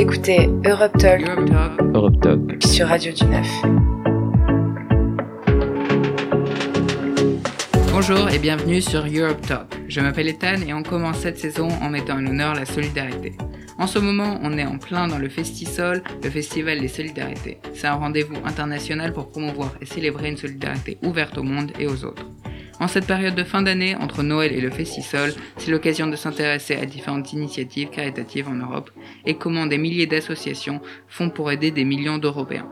écoutez Europe Talk, Europe Talk. sur Radio du Neuf. Bonjour et bienvenue sur Europe Talk. Je m'appelle Ethan et on commence cette saison en mettant en honneur la solidarité. En ce moment, on est en plein dans le Festisol, le Festival des Solidarités. C'est un rendez-vous international pour promouvoir et célébrer une solidarité ouverte au monde et aux autres. En cette période de fin d'année, entre Noël et le Festisol, c'est l'occasion de s'intéresser à différentes initiatives caritatives en Europe et comment des milliers d'associations font pour aider des millions d'Européens.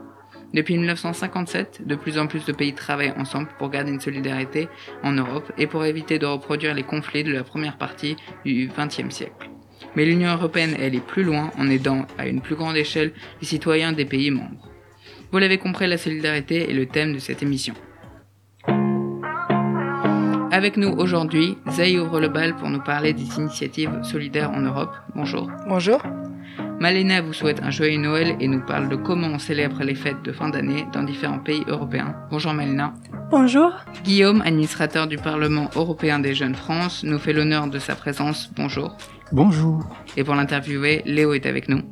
Depuis 1957, de plus en plus de pays travaillent ensemble pour garder une solidarité en Europe et pour éviter de reproduire les conflits de la première partie du XXe siècle. Mais l'Union européenne elle est plus loin en aidant à une plus grande échelle les citoyens des pays membres. Vous l'avez compris, la solidarité est le thème de cette émission. Avec nous aujourd'hui, Zaï ouvre le bal pour nous parler des initiatives solidaires en Europe. Bonjour. Bonjour. Malena vous souhaite un joyeux Noël et nous parle de comment on célèbre les fêtes de fin d'année dans différents pays européens. Bonjour Malena. Bonjour. Guillaume, administrateur du Parlement européen des jeunes France, nous fait l'honneur de sa présence. Bonjour. Bonjour. Et pour l'interviewer, Léo est avec nous.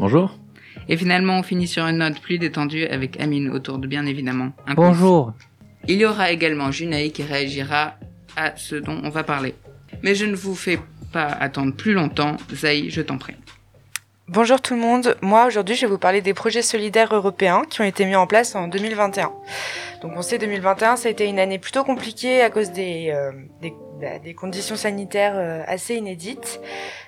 Bonjour. Et finalement, on finit sur une note plus détendue avec Amine autour de bien évidemment un. Bonjour. Il y aura également Junaï qui réagira à ce dont on va parler. Mais je ne vous fais pas attendre plus longtemps. Zaï, je t'en prie. Bonjour tout le monde. Moi aujourd'hui, je vais vous parler des projets solidaires européens qui ont été mis en place en 2021. Donc on sait 2021, ça a été une année plutôt compliquée à cause des euh, des conditions sanitaires euh, assez inédites.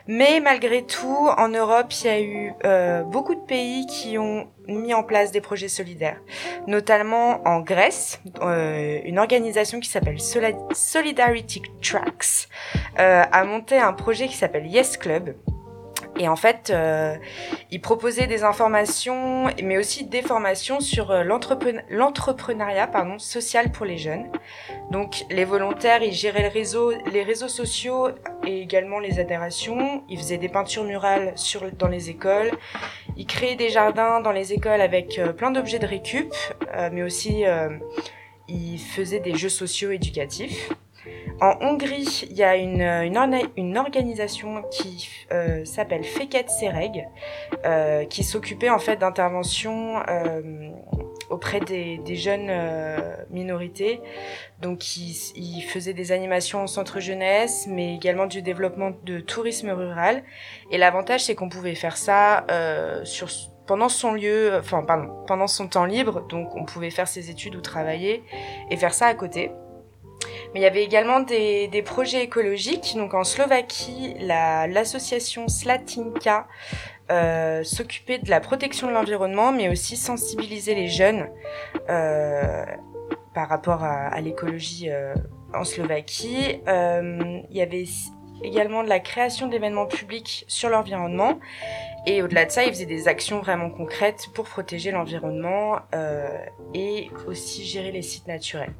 Mais malgré tout, en Europe, il y a eu euh, beaucoup de pays qui ont mis en place des projets solidaires, notamment en Grèce, euh, une organisation qui s'appelle Solidarity Tracks euh, a monté un projet qui s'appelle Yes Club. Et en fait, euh, ils proposaient des informations, mais aussi des formations sur euh, l'entrepren- l'entrepreneuriat pardon, social pour les jeunes. Donc, les volontaires, ils géraient les réseaux sociaux et également les adhérations. Ils faisaient des peintures murales dans les écoles. Ils créaient des jardins dans les écoles avec euh, plein d'objets de récup, euh, mais aussi ils faisaient des jeux sociaux éducatifs. En Hongrie, il y a une, organisation qui euh, s'appelle Feket Sereg, euh, qui s'occupait en fait d'interventions euh, auprès des, jeunes minorités. Donc, ils, ils faisaient des animations en centre jeunesse, mais également du développement de tourisme rural. Et l'avantage, c'est qu'on pouvait faire ça pendant son lieu, enfin pardon, pendant son temps libre. Donc, on pouvait faire ses études ou travailler et faire ça à côté. Mais il y avait également des, projets écologiques. Donc en Slovaquie, la- l'association Slatinka euh, s'occupait de la protection de l'environnement, mais aussi sensibiliser les jeunes euh, par rapport à, l'écologie euh, en Slovaquie. Il y avait également de la création d'événements publics sur l'environnement. Et au-delà de ça, ils faisaient des actions vraiment concrètes pour protéger l'environnement et aussi gérer les sites naturels.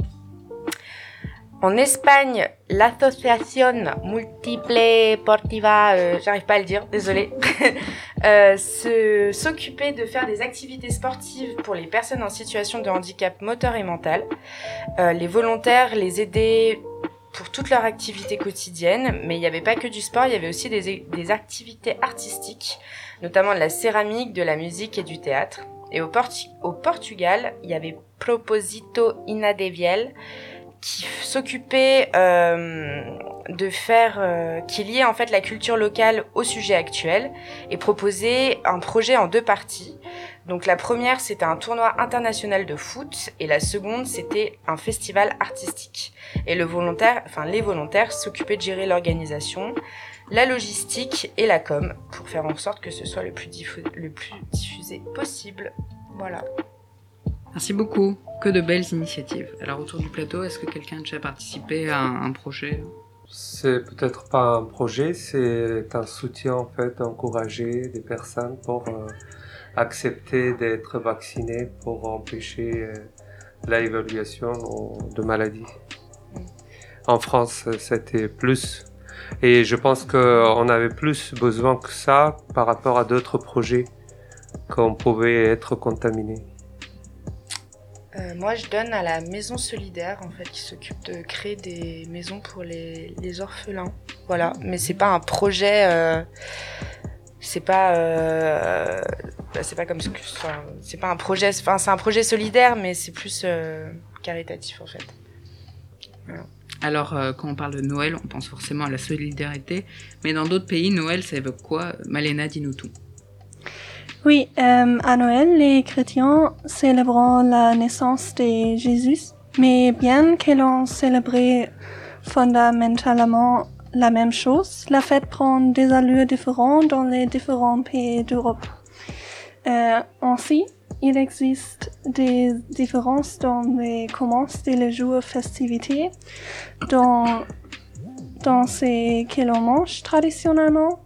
En Espagne, l'association Multiple Portiva, euh, j'arrive pas à le dire, désolé, euh, s'occupait de faire des activités sportives pour les personnes en situation de handicap moteur et mental. Euh, les volontaires les aidaient pour toute leur activité quotidienne, mais il n'y avait pas que du sport, il y avait aussi des, des activités artistiques, notamment de la céramique, de la musique et du théâtre. Et au, Portu- au Portugal, il y avait Proposito Inadeviel, qui s'occupait euh, de faire euh, qui liait en fait la culture locale au sujet actuel et proposait un projet en deux parties. Donc la première c'était un tournoi international de foot et la seconde c'était un festival artistique. Et le volontaire, enfin les volontaires s'occupaient de gérer l'organisation, la logistique et la com pour faire en sorte que ce soit plus, le plus diffusé possible. Voilà. Merci beaucoup. Que de belles initiatives. Alors autour du plateau, est-ce que quelqu'un a déjà participé à un, un projet? C'est peut-être pas un projet, c'est un soutien en fait, encourager des personnes pour euh, accepter d'être vaccinées pour empêcher euh, l'évaluation de maladies. En France, c'était plus. Et je pense qu'on avait plus besoin que ça par rapport à d'autres projets qu'on pouvait être contaminés. Euh, moi, je donne à la maison solidaire, en fait, qui s'occupe de créer des maisons pour les, orphelins. Voilà, mais c'est pas un projet. euh, C'est pas, euh, bah, c'est pas comme c'est pas un projet, enfin, c'est un projet solidaire, mais c'est plus caritatif en fait. Alors, quand on parle de Noël, on pense forcément à la solidarité, mais dans d'autres pays, Noël, ça évoque quoi? Malena, dis-nous tout. Oui, euh, à Noël, les chrétiens célébrent la naissance de Jésus, mais bien que l'on célébrait fondamentalement la même chose, la fête prend des allures différentes dans les différents pays d'Europe. Euh, ainsi, il existe des différences dans les commences et les jours festivités, dans, dans ce que l'on mange traditionnellement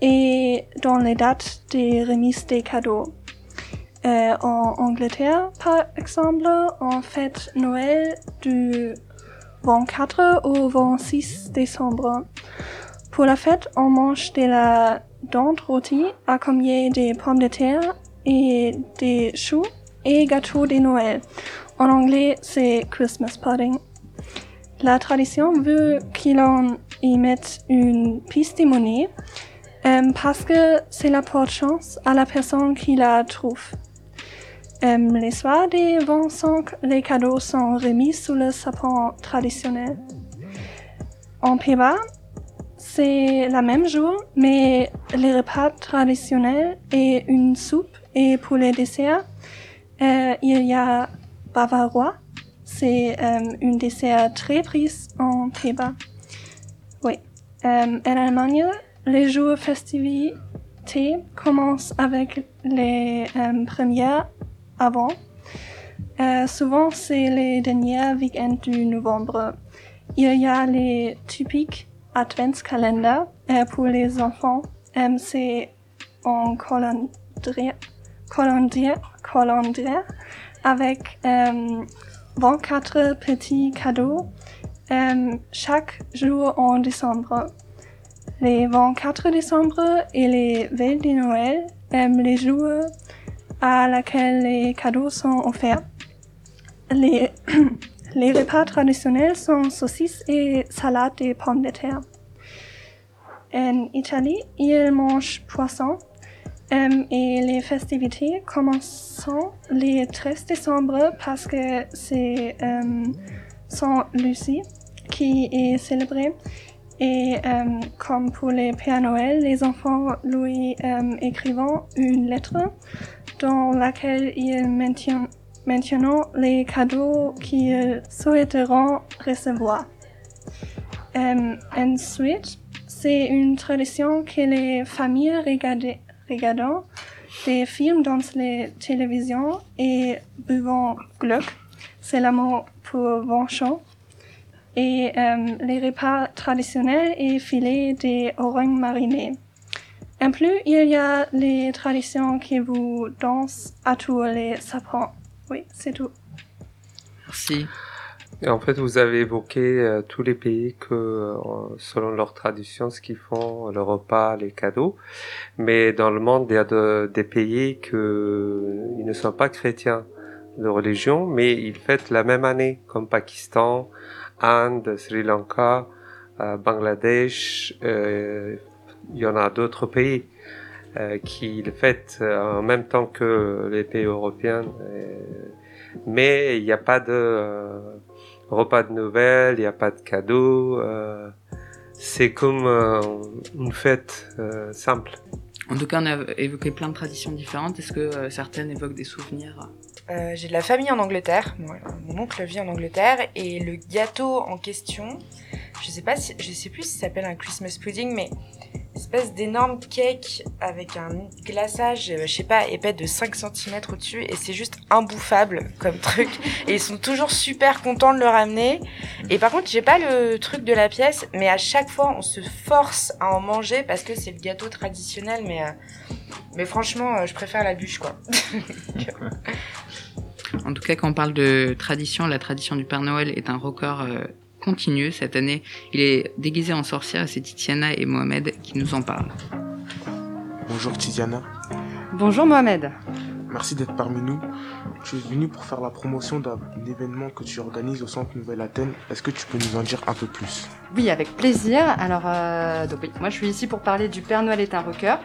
et dans les dates des remises des cadeaux. Euh, en Angleterre, par exemple, on fête Noël du 24 au 26 décembre. Pour la fête, on mange de la dinde rôtie accompagnée des pommes de terre et des choux et gâteau de Noël. En anglais, c'est Christmas pudding. La tradition veut qu'on y mette une piste de monnaie euh, parce que cela porte chance à la personne qui la trouve. Euh, les soirs des 25, les cadeaux sont remis sous le sapin traditionnel. En Pays-Bas, c'est la même jour, mais les repas traditionnels et une soupe et pour les desserts, euh, il y a bavarois. C'est un dessert très pris en Pays-Bas. Oui. En Allemagne, les jours festivités commencent avec les euh, premières avant. Euh, souvent, c'est les derniers week-ends du novembre. Il y a les typiques adventskalender euh, pour les enfants. Euh, c'est en calendrier, calendrier, calendrier avec euh, 24 petits cadeaux chaque jour en décembre. Les 24 décembre et les veilles de Noël, les jours à laquelle les cadeaux sont offerts. Les, les repas traditionnels sont saucisses et salade et pommes de terre. En Italie, ils mangent poisson et les festivités commencent le 13 décembre parce que c'est euh, Saint Lucie qui est célébré. Et euh, comme pour les Pères Noël, les enfants lui euh, écrivent une lettre dans laquelle ils mentionnent, les cadeaux qu'ils souhaiteront recevoir. Euh, ensuite, c'est une tradition que les familles regardent, regardant des films dans les télévisions et buvant Glück, c'est l'amour pour vin chaud, et euh, les repas traditionnels et filets des oranges marinées. En plus, il y a les traditions qui vous dansent à tous les sapins. Oui, c'est tout. Merci. Et en fait, vous avez évoqué euh, tous les pays que, euh, selon leur tradition, ce qu'ils font, le repas, les cadeaux. Mais dans le monde, il y a de- des pays que ils ne sont pas chrétiens de religion, mais ils fêtent la même année, comme Pakistan, Inde, Sri Lanka, euh, Bangladesh. euh, il y en a d'autres pays euh, qui le fêtent en même temps que les pays européens. mais il n'y a pas de repas de Noël, il n'y a pas de cadeaux. c'est comme une fête simple. En tout cas, on a évoqué plein de traditions différentes. Est-ce que certaines évoquent des souvenirs Euh, j'ai de la famille en Angleterre. Mon oncle vit en Angleterre et le gâteau en question, je sais pas si, je sais plus si ça s'appelle un Christmas pudding, mais espèce d'énorme cake avec un glaçage, euh, je sais pas, épais de 5 cm au-dessus et c'est juste imbouffable comme truc. Et ils sont toujours super contents de le ramener. Et par contre, j'ai pas le truc de la pièce, mais à chaque fois, on se force à en manger parce que c'est le gâteau traditionnel, mais, euh, mais franchement, euh, je préfère la bûche, quoi. En tout cas, quand on parle de tradition, la tradition du Père Noël est un record euh, continu. Cette année, il est déguisé en sorcière et c'est Titiana et Mohamed qui nous en parlent. Bonjour Tiziana, Bonjour Mohamed. merci d'être parmi nous. Tu es venu pour faire la promotion d'un événement que tu organises au Centre Nouvelle Athènes. Est-ce que tu peux nous en dire un peu plus? Oui, avec plaisir. Alors, euh, donc oui, moi je suis ici pour parler du Père Noël est un rocker.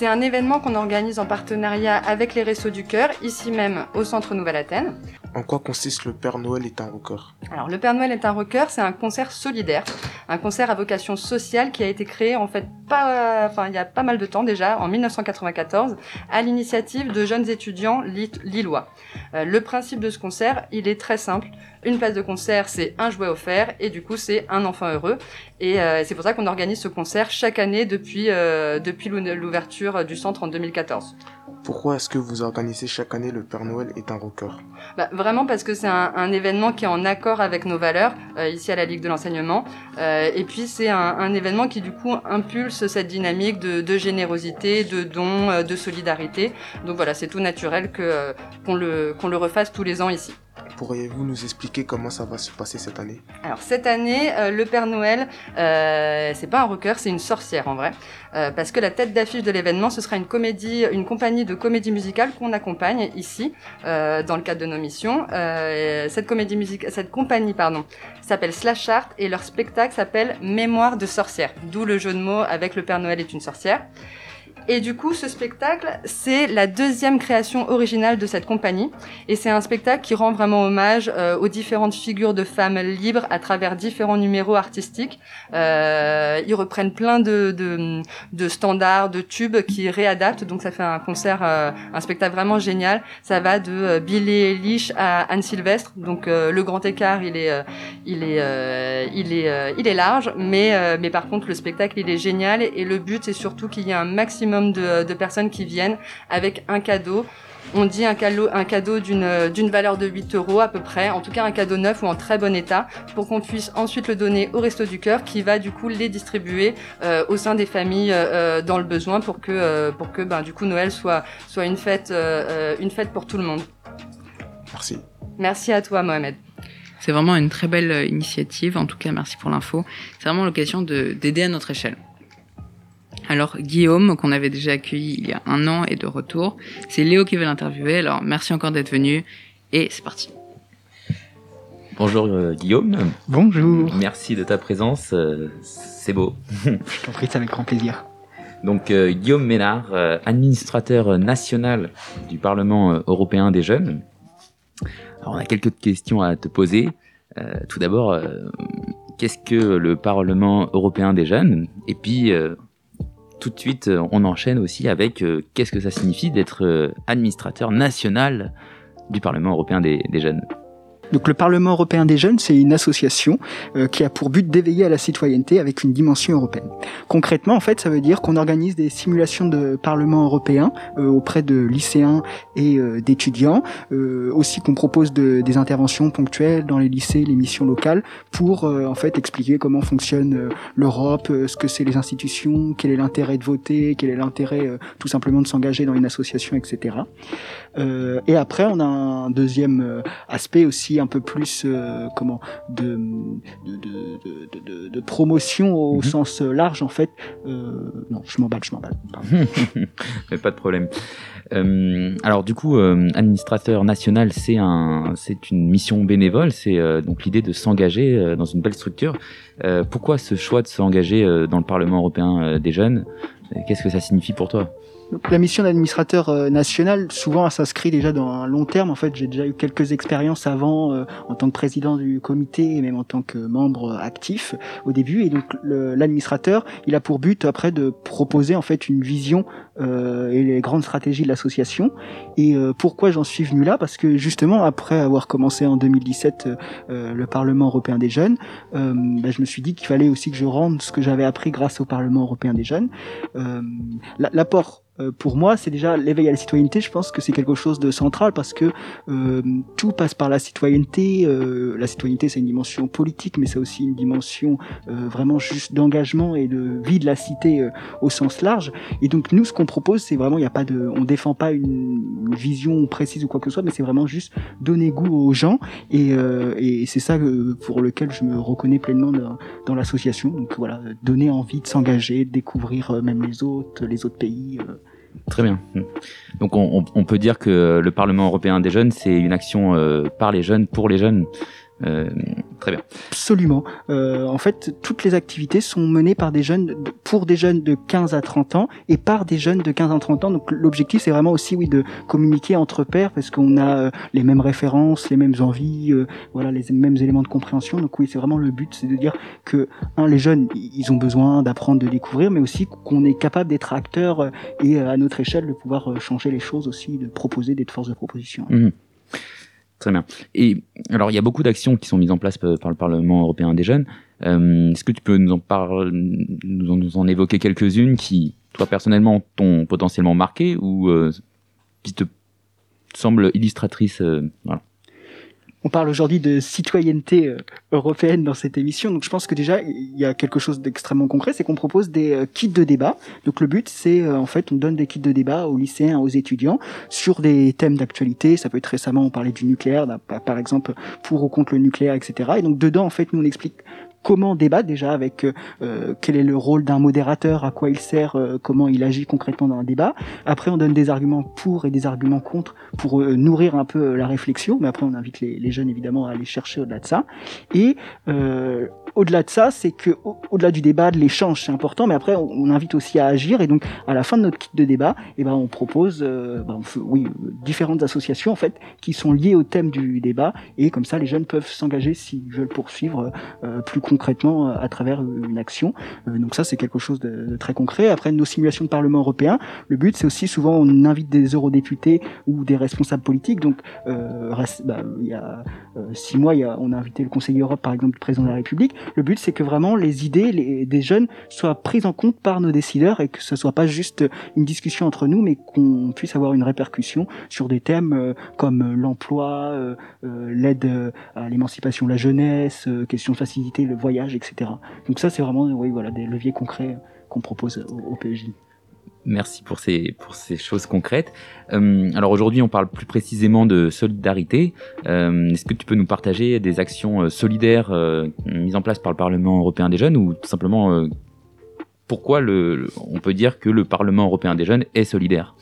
C'est un événement qu'on organise en partenariat avec les Restos du Cœur, ici même au Centre Nouvelle-Athènes. En quoi consiste le Père Noël est un rocker? Alors, le Père Noël est un rocker, c'est un concert solidaire, un concert à vocation sociale qui a été créé en fait pas, enfin il y a pas mal de temps déjà, en 1994, à l'initiative de jeunes étudiants lillois. Euh, le principe de ce concert, il est très simple. Une place de concert, c'est un jouet offert, et du coup, c'est un enfant heureux. Et euh, c'est pour ça qu'on organise ce concert chaque année depuis euh, depuis l'ouverture du centre en 2014. Pourquoi est-ce que vous organisez chaque année le Père Noël est un rocker bah, Vraiment parce que c'est un, un, événement qui est en accord avec nos valeurs, euh, ici à la Ligue de l'enseignement. Euh, et puis c'est un, un, événement qui du coup impulse cette dynamique de, de générosité, de dons, euh, de solidarité. Donc voilà, c'est tout naturel le, qu'on le refasse tous les ans ici. Pourriez-vous nous expliquer comment ça va se passer cette année? Alors cette année, euh, le Père Noël, euh, c'est pas un rocker, c'est une sorcière en vrai, euh, parce que la tête d'affiche de l'événement, ce sera une comédie, une compagnie de comédie musicale qu'on accompagne ici dans le cadre de nos missions. Cette comédie musicale, cette compagnie pardon, s'appelle Slash Art et leur spectacle s'appelle Mémoire de sorcière, d'où le jeu de mots avec le Père Noël est une sorcière. Et du coup, ce spectacle, c'est la deuxième création originale de cette compagnie. Et c'est un spectacle qui rend vraiment hommage euh, aux différentes figures de femmes libres à travers différents numéros artistiques. Euh, ils reprennent plein de, standards, de tubes qui réadaptent. Donc ça fait un concert, euh, un spectacle vraiment génial. Ça va de Billy Eilish à Anne Sylvestre. Donc le grand écart, il est, il est, il est, il est large. Mais, mais par contre, le spectacle, il est génial. Et le but, c'est surtout qu'il y ait un maximum de, de, personnes qui viennent avec un cadeau. On dit un cadeau, un cadeau d'une, d'une valeur de 8 euros à peu près, en tout cas un cadeau neuf ou en très bon état, pour qu'on puisse ensuite le donner au Resto du Cœur qui va du coup les distribuer euh, au sein des familles euh, dans le besoin pour que, euh, pour que ben, du coup Noël soit, soit une, fête, euh, une fête pour tout le monde. Merci. Merci à toi Mohamed. C'est vraiment une très belle initiative, en tout cas merci pour l'info. C'est vraiment l'occasion de, d'aider à notre échelle. Alors Guillaume, qu'on avait déjà accueilli il y a un an, est de retour. C'est Léo qui veut l'interviewer, alors merci encore d'être venu, et c'est parti. Bonjour euh, Guillaume. Bonjour. Merci de ta présence, euh, c'est beau. Je t'en prie, c'est avec grand plaisir. Donc euh, Guillaume Ménard, administrateur national du Parlement européen des jeunes. Alors on a quelques questions à te poser. tout d'abord, qu'est-ce que le Parlement européen des jeunes? Et puis tout de suite, euh, on enchaîne aussi avec euh, qu'est-ce que ça signifie d'être euh, administrateur national du Parlement européen des, des jeunes? Donc le Parlement européen des jeunes, c'est une association euh, qui a pour but d'éveiller à la citoyenneté avec une dimension européenne. Concrètement, en fait, ça veut dire qu'on organise des simulations de Parlement européen euh, auprès de lycéens et euh, d'étudiants, aussi qu'on propose de, des interventions ponctuelles dans les lycées, les missions locales, pour en fait expliquer comment fonctionne l'Europe, ce que c'est les institutions, quel est l'intérêt de voter, quel est l'intérêt tout simplement de s'engager dans une association, etc. et après, on a un deuxième aspect aussi un peu plus euh, comment de de, de, de, de, promotion au Mhm. sens large en fait. Euh, non, je m'emballe, je m'emballe. Mais pas de problème. Euh, alors du coup, administrateur national, c'est un, c'est une mission bénévole. C'est donc l'idée de s'engager dans une belle structure. Pourquoi ce choix de s'engager dans le Parlement européen des jeunes? Qu'est-ce que ça signifie pour toi? Donc, la mission d'administrateur euh, national, souvent, elle s'inscrit déjà dans un long terme. En fait, j'ai déjà eu quelques expériences avant euh, en tant que président du comité et même en tant que membre actif au début. Et donc, l'administrateur, il a pour but après de proposer en fait une vision euh, et les grandes stratégies de l'association. Et euh, pourquoi j'en suis venu là? Parce que justement, après avoir commencé en 2017 euh, le Parlement européen des jeunes, euh, ben, je me suis dit qu'il fallait aussi que je rende ce que j'avais appris grâce au Parlement européen des jeunes. Euh, la- L'apport euh, pour moi, c'est déjà l'éveil à la citoyenneté. Je pense que c'est quelque chose de central parce que euh, tout passe par la citoyenneté. Euh, la citoyenneté, c'est une dimension politique, mais c'est aussi une dimension euh, vraiment juste d'engagement et de vie de la cité euh, au sens large. Et donc nous, ce qu'on propose, c'est vraiment, il n'y a pas de, on défend pas une, vision précise ou quoi que ce soit, mais c'est vraiment juste donner goût aux gens. Et, euh, c'est ça euh, pour lequel je me reconnais pleinement dans, dans l'association. Donc voilà, donner envie de s'engager, de découvrir euh, même les autres, les autres pays. Très bien. Donc on, on- on peut dire que le Parlement européen des jeunes, c'est une action euh, par les jeunes, pour les jeunes. Euh, très bien. Absolument. Euh, en fait, toutes les activités sont menées par des jeunes, de- pour des jeunes de 15 à 30 ans et par des jeunes de 15 à 30 ans. Donc l'objectif, c'est vraiment aussi, oui, de communiquer entre pairs parce qu'on a euh, les mêmes références, les mêmes envies, euh, voilà, les mêmes éléments de compréhension. Donc oui, c'est vraiment le but, c'est de dire que un, les jeunes, ils ont besoin d'apprendre, de découvrir, mais aussi qu'on est capable d'être acteur et à notre échelle de pouvoir changer les choses aussi, de proposer d'être force de proposition. Mhm. Très bien. Et alors, il y a beaucoup d'actions qui sont mises en place euh, par le Parlement européen des jeunes. Euh, Est-ce que tu peux nous en parler, nous en, évoquer quelques-unes qui, toi personnellement, t'ont potentiellement marqué ou euh, qui te semblent illustratrices euh, voilà. On parle aujourd'hui de citoyenneté euh, européenne dans cette émission, donc je pense que déjà il y a quelque chose d'extrêmement concret, c'est qu'on propose des euh, kits de débat. Donc le but c'est euh, en fait on donne des kits de débat aux lycéens, aux étudiants sur des thèmes d'actualité. Ça peut être récemment on parlait du nucléaire, par exemple pour ou contre le nucléaire, etc. Et donc dedans en fait nous on explique comment débattre déjà avec euh, euh, quel est le rôle d'un modérateur, à quoi il sert, euh, comment il agit concrètement dans un débat. Après, on donne des arguments pour et des arguments contre pour euh, nourrir un peu euh, la réflexion. Mais après, on invite les, jeunes évidemment à aller chercher au-delà de ça. Et au-delà de ça, c'est que au- au-delà du débat, de l'échange, c'est important. Mais après, on, on invite aussi à agir. Et donc, à la fin de notre kit de débat, eh ben, on propose, ben, on oui, différentes associations en fait qui sont liées au thème du débat. Et comme ça, les jeunes peuvent s'engager s'ils veulent poursuivre plus concrètement euh, à travers euh, une action. Euh, donc ça, c'est quelque chose de, très concret. Après, nos simulations de Parlement européen, le but, c'est aussi souvent on invite des eurodéputés ou des responsables politiques. Donc, bah, il y a six mois, il y a, on a invité le Conseil Europe, par exemple, du président de la République. Le but, c'est que vraiment les idées des jeunes soient prises en compte par nos décideurs et que ce soit pas juste une discussion entre nous, mais qu'on puisse avoir une répercussion sur des thèmes comme l'emploi, l'aide à l'émancipation de la jeunesse, question de faciliter le voyage, etc. Donc ça, c'est vraiment, oui, voilà, des leviers concrets qu'on propose au, au. Merci pour ces, pour ces choses concrètes. Euh, alors aujourd'hui, on parle plus précisément de solidarité. Euh, Est-ce que tu peux nous partager des actions euh, solidaires mises en place par le Parlement européen des jeunes ou tout simplement pourquoi le, on peut dire que le Parlement européen des jeunes est solidaire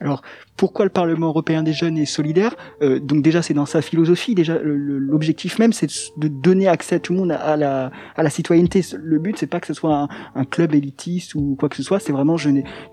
Alors, pourquoi le Parlement européen des jeunes est solidaire? Euh, Donc déjà, c'est dans sa philosophie. Déjà, l'objectif même, c'est de donner accès à tout le monde à, la, à la citoyenneté. Le but, c'est pas que ce soit un, club élitiste ou quoi que ce soit. C'est vraiment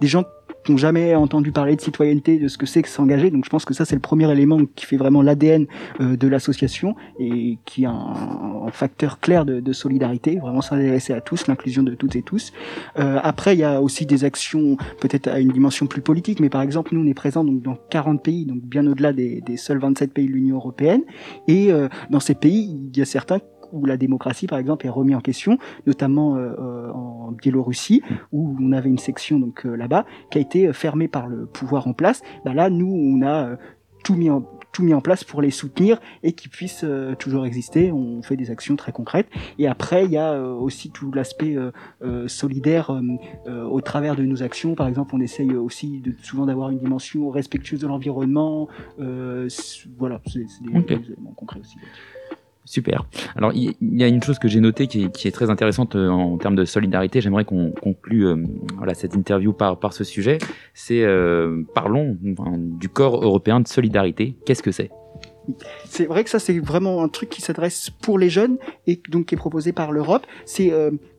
des gens qui n'ont jamais entendu parler de citoyenneté, de ce que c'est que s'engager. Donc je pense que ça, c'est le premier élément qui fait vraiment l'ADN euh, de l'association et qui est un, facteur clair de, de solidarité. Vraiment s'intéresser à tous, l'inclusion de toutes et tous. Euh, après, il y a aussi des actions peut-être à une dimension plus politique, mais par exemple, nous, on est présents donc, dans 40 pays, donc bien au-delà des, des seuls 27 pays de l'Union européenne. Et euh, dans ces pays, il y a certains où la démocratie, par exemple, est remise en question, notamment euh, euh, en Biélorussie, où on avait une section donc euh, là-bas qui a été euh, fermée par le pouvoir en place. Bah là, nous, on a euh, tout mis en tout mis en place pour les soutenir et qu'ils puissent euh, toujours exister. On fait des actions très concrètes. Et après, il y a euh, aussi tout l'aspect euh, solidaire au travers de nos actions. Par exemple, on essaye aussi de, souvent d'avoir une dimension respectueuse de l'environnement. Euh, voilà, c'est des, Ok. des éléments concrets aussi. Super. Alors, il y a une chose que j'ai notée qui est, très intéressante euh, en termes de solidarité. J'aimerais qu'on conclue euh, cette interview par, ce sujet. C'est euh, parlons du corps européen de solidarité. Qu'est-ce que c'est? C'est vrai que ça, c'est vraiment un truc qui s'adresse pour les jeunes et donc qui est proposé par l'Europe. C'est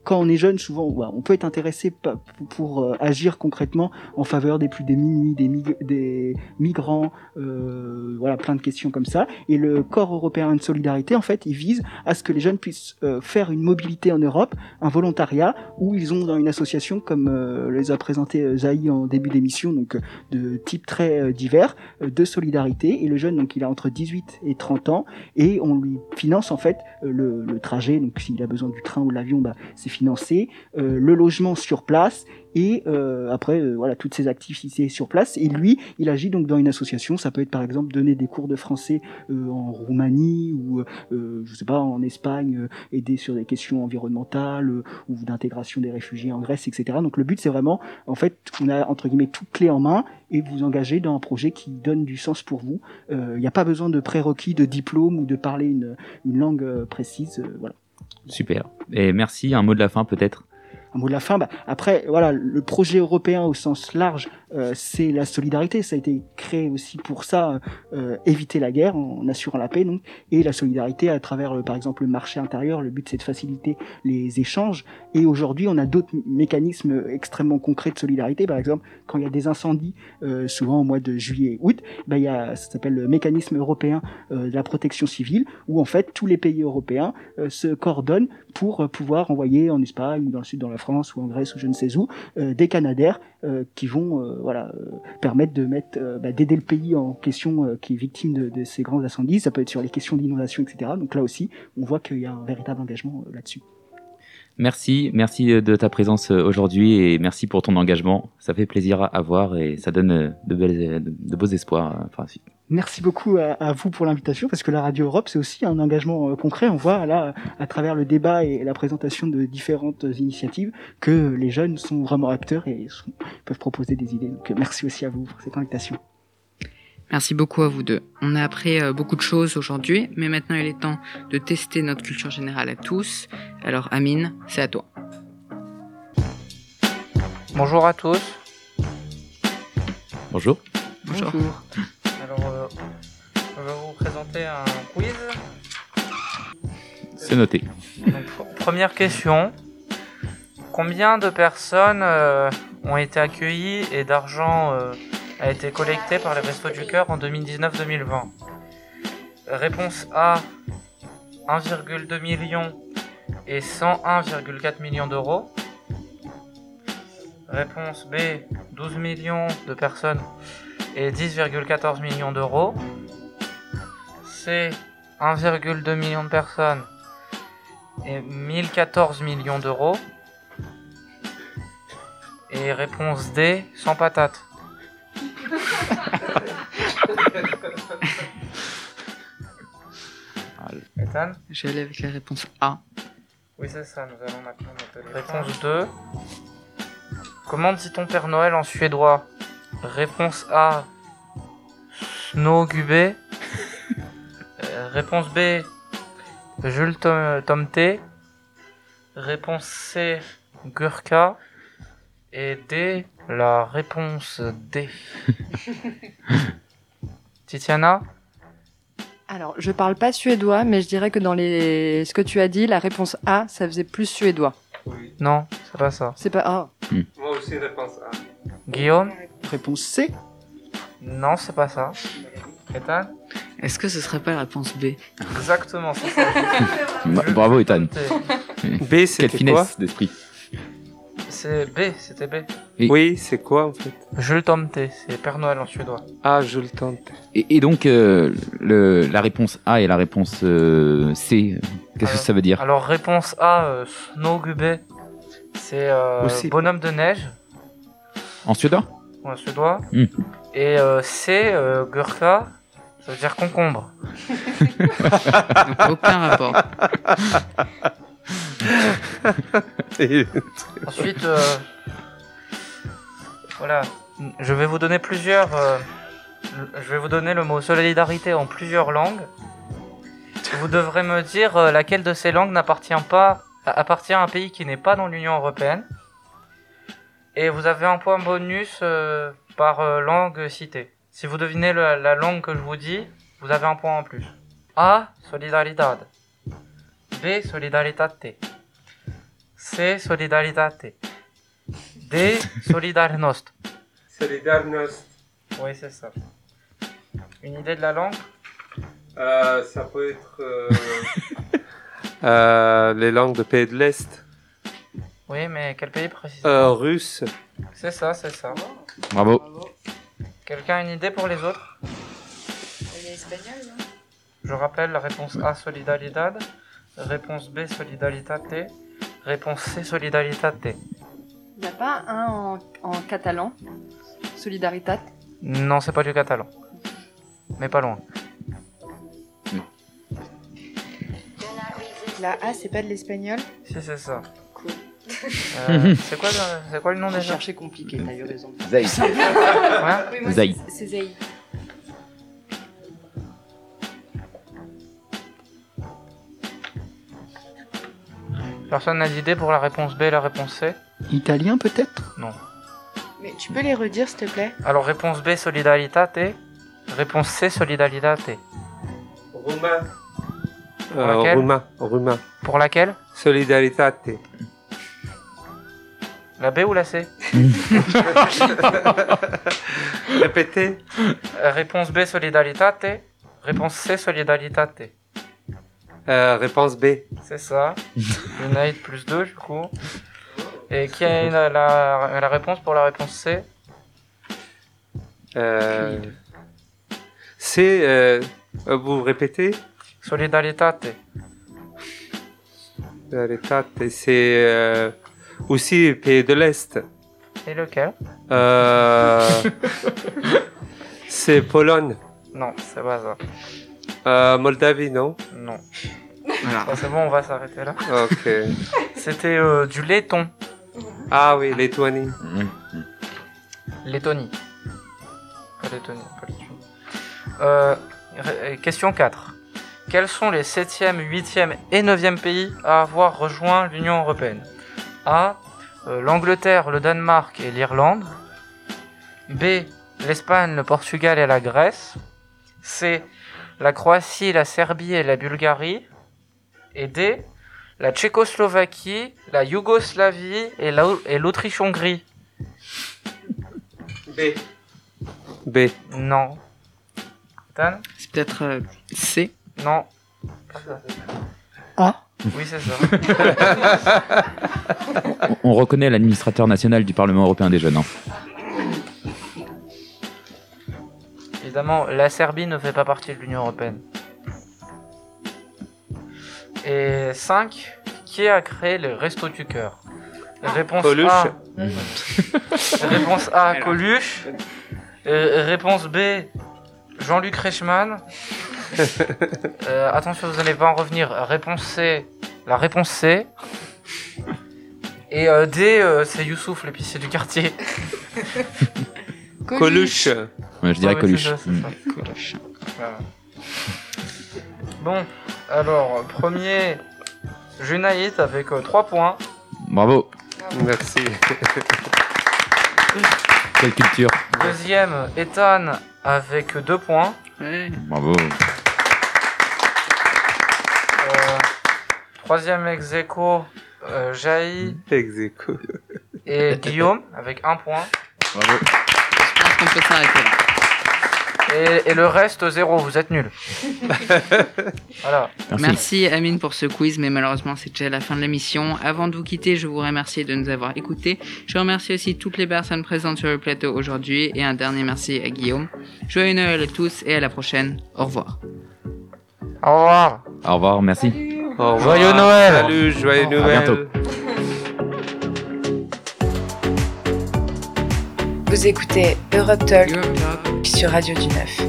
quand on est jeune, souvent, ouais, on peut être intéressé pour euh, agir concrètement en faveur des plus démunis, des, mig- des migrants, euh, voilà, plein de questions comme ça. Et le corps européen de solidarité, en fait, il vise à ce que les jeunes puissent euh, faire une mobilité en Europe, un volontariat, où ils ont dans une association comme les a présenté Zahi en début d'émission, donc de type très divers, de solidarité. Et le jeune, donc, il a entre 18 et 30 ans, et on lui finance en fait le, le trajet. Donc, s'il a besoin du train ou de l'avion, bah, c'est financé. Euh, le logement sur place et euh, après euh, voilà toutes ces activités sur place. Et lui il agit donc dans une association. Ça peut être par exemple donner des cours de français en Roumanie ou je sais pas en Espagne aider sur des questions environnementales ou d'intégration des réfugiés en Grèce etc donc le but c'est vraiment en fait on a entre guillemets toute clé en main et vous engager dans un projet qui donne du sens pour vous. Il n'y a pas besoin de prérequis de diplôme ou de parler une, une langue précise voilà Super. Et merci. Un mot de la fin peut-être? Mot de la fin. Bah, après, voilà, le projet européen au sens large, euh, c'est la solidarité. Ça a été créé aussi pour ça, euh, éviter la guerre en assurant la paix, donc, et la solidarité à travers, euh, par exemple, le marché intérieur. Le but, c'est de faciliter les échanges. Et aujourd'hui, on a d'autres mécanismes extrêmement concrets de solidarité. Par exemple, quand il y a des incendies, euh, souvent au mois de juillet et août, bah, il y a, ça s'appelle le mécanisme européen de la protection civile, où en fait tous les pays européens se coordonnent pour pouvoir envoyer en Espagne ou dans le sud, dans la France ou en Grèce ou je ne sais où, des Canadaires qui vont voilà, euh, permettre de mettre, euh, bah, d'aider le pays en question euh, qui est victime de, ces grands incendies. Ça peut être sur les questions d'inondation, etc. Donc là aussi, on voit qu'il y a un véritable engagement là-dessus. Merci, merci de ta présence aujourd'hui et merci pour ton engagement. Ça fait plaisir à voir et ça donne de, belles, de beaux espoirs. Merci beaucoup à, vous pour l'invitation, parce que la Radio Europe, c'est aussi un engagement euh, concret. On voit là, à travers le débat et la présentation de différentes initiatives, que les jeunes sont vraiment acteurs et peuvent proposer des idées. Donc merci aussi à vous pour cette invitation. Merci beaucoup à vous deux. On a appris euh, beaucoup de choses aujourd'hui, mais maintenant il est temps de tester notre culture générale à tous. Alors Amine, c'est à toi. Bonjour à tous. Bonjour. Bonjour. Alors, présenter un quiz. C'est noté. Donc, première question. Combien de personnes euh, ont été accueillies et d'argent euh, a été collecté par les Restos du Cœur en 2019-2020 Réponse A 1,2 million et 101,4 millions d'euros. Réponse B 12 millions de personnes et 10,14 millions d'euros. C, 1,2 million de personnes et 1014 millions d'euros. Et réponse D, sans patate. Ethan Je vais aller avec la réponse A. Oui, c'est ça, nous allons maintenant noter Réponse 2. Comment dit-on Père Noël en suédois? Réponse A, Snowgube. Réponse B, Jules Tom, T. Réponse C, Gurka. Et D, la réponse D. Titiana Alors, je parle pas suédois, mais je dirais que dans les... ce que tu as dit, la réponse A, ça faisait plus suédois. Oui. Non, c'est pas ça. C'est pas A. Moi aussi, réponse A. Guillaume Réponse C. Non, c'est pas ça. Ethan Est-ce que ce serait pas la réponse B? Exactement, c'est ça. Bah, bravo Ethan. B, Quelle c'était quoi? finesse d'esprit. C'est B, c'était B. Et- Oui, c'est quoi en fait? Jules Tomte, c'est Père Noël en suédois. Ah, je le tente. Et, et donc, euh, le, la réponse A et la réponse euh, C, euh, qu'est-ce que Alors- ça veut dire? Alors, réponse A, euh, c'est euh, Aussi. bonhomme de neige, En suédois? En suédois. Hmm. Et euh, C, euh, Gurka, ça veut dire concombre. Donc aucun rapport. Ensuite, euh, voilà, je vais vous donner plusieurs. euh, je vais vous donner le mot solidarité en plusieurs langues. Vous devrez me dire euh, laquelle de ces langues n'appartient pas appartient à un pays qui n'est pas dans l'Union européenne. Et vous avez un point bonus euh, par euh, langue citée. Si vous devinez le- la langue que je vous dis, vous avez un point en plus. A. Solidaridad. B. Solidaritate. C. Solidaritate. D. Solidarnost. Solidarność. Oui, c'est ça. Une idée de la langue? Euh, ça peut être euh, euh, les langues de pays de l'Est. Oui, mais quel pays précisément? Euh, russe. C'est ça, c'est ça. Bravo. Quelqu'un a une idée pour les autres? Je rappelle la réponse A, Solidaridad. Réponse B, Solidaritate. Réponse C, Solidaritate. Il n'y a pas un en, en catalan? Solidaritat Non, c'est pas du catalan. Mais pas loin. La A, c'est pas de l'espagnol? Si, c'est ça. Euh, c'est quoi, le- c'est quoi le nom déjà Chercher compliqué, t'as eu raison. Zaï. Ouais Oui, c'est- c'est Zaï. Personne n'a d'idée pour la réponse B et la réponse C Italien peut-être? Non. Mais tu peux les redire, s'il te plaît? Alors réponse B, solidaritate. Réponse C, solidaritate. Roumain. Pour Euh, laquelle roumain, roumain. Pour laquelle? Solidaritate. La B ou la C Répétez. Réponse B, solidaritate. Réponse C, solidaritate. Euh, réponse B. C'est ça. Unite plus 2 du coup. Et qui a la, la, la réponse pour la réponse C Euh, c'est. euh, euh, vous répétez Solidaritate. Solidaritate, c'est aussi pays de l'Est. Et lequel? Euh, c'est Pologne. Non, c'est pas ça. Euh, Moldavie, non? Non. Voilà. C'est bon, on va s'arrêter là. Ok. C'était euh, du laiton. Ah oui, Lettonie. Lettonie. Pas Lettonie, pas Lettonie. Euh, question 4. Quels sont les 7e, 8e et 9e pays à avoir rejoint l'Union Européenne? A. euh, L'Angleterre, le Danemark et l'Irlande. B. L'Espagne, le Portugal et la Grèce. C. La Croatie, la Serbie et la Bulgarie. Et D. La Tchécoslovaquie, la Yougoslavie et la- et l'Autriche-Hongrie. B. B. Non. Dan C'est peut-être euh, C. Non. A. Oui, c'est ça. On, on reconnaît l'administrateur national du Parlement européen des jeunes. hein. Évidemment, la Serbie ne fait pas partie de l'Union Européenne. Et 5. Qui a créé les Restos du Cœur? Réponse Coluche. A. Réponse A, Coluche. Euh, réponse B, Jean-Luc Reichmann. Euh, attention, vous n'allez pas en revenir. Réponse C, la réponse C. Et euh, D, euh, c'est Youssouf, l'épicier du quartier. Coluche. Ouais, je dirais Coluche. c'est ça, c'est Mm. Coluche. Voilà. Bon, alors, premier, Junaït avec 3 points. Bravo, Merci. quelle culture. Deuxième, Ethan avec 2 points. Ouais. Bravo. Troisième ex aequo, euh, Jaï Exéco. et Guillaume avec 1 point. Bravo. Je pense qu'on peut s'arrêter là. Et, et le reste, 0, vous êtes nuls. voilà. Merci. Merci Amine pour ce quiz, mais malheureusement c'est déjà la fin de l'émission. Avant de vous quitter, je vous remercie de nous avoir écoutés. Je remercie aussi toutes les personnes présentes sur le plateau aujourd'hui et un dernier merci à Guillaume. Joyeux Noël à tous et à la prochaine. Au revoir. Au revoir. Au revoir, merci. Au revoir. Joyeux Noël. Salut, joyeux À Noël. bientôt. Vous écoutez Europe Talk Europe Talk. sur Radio du Neuf.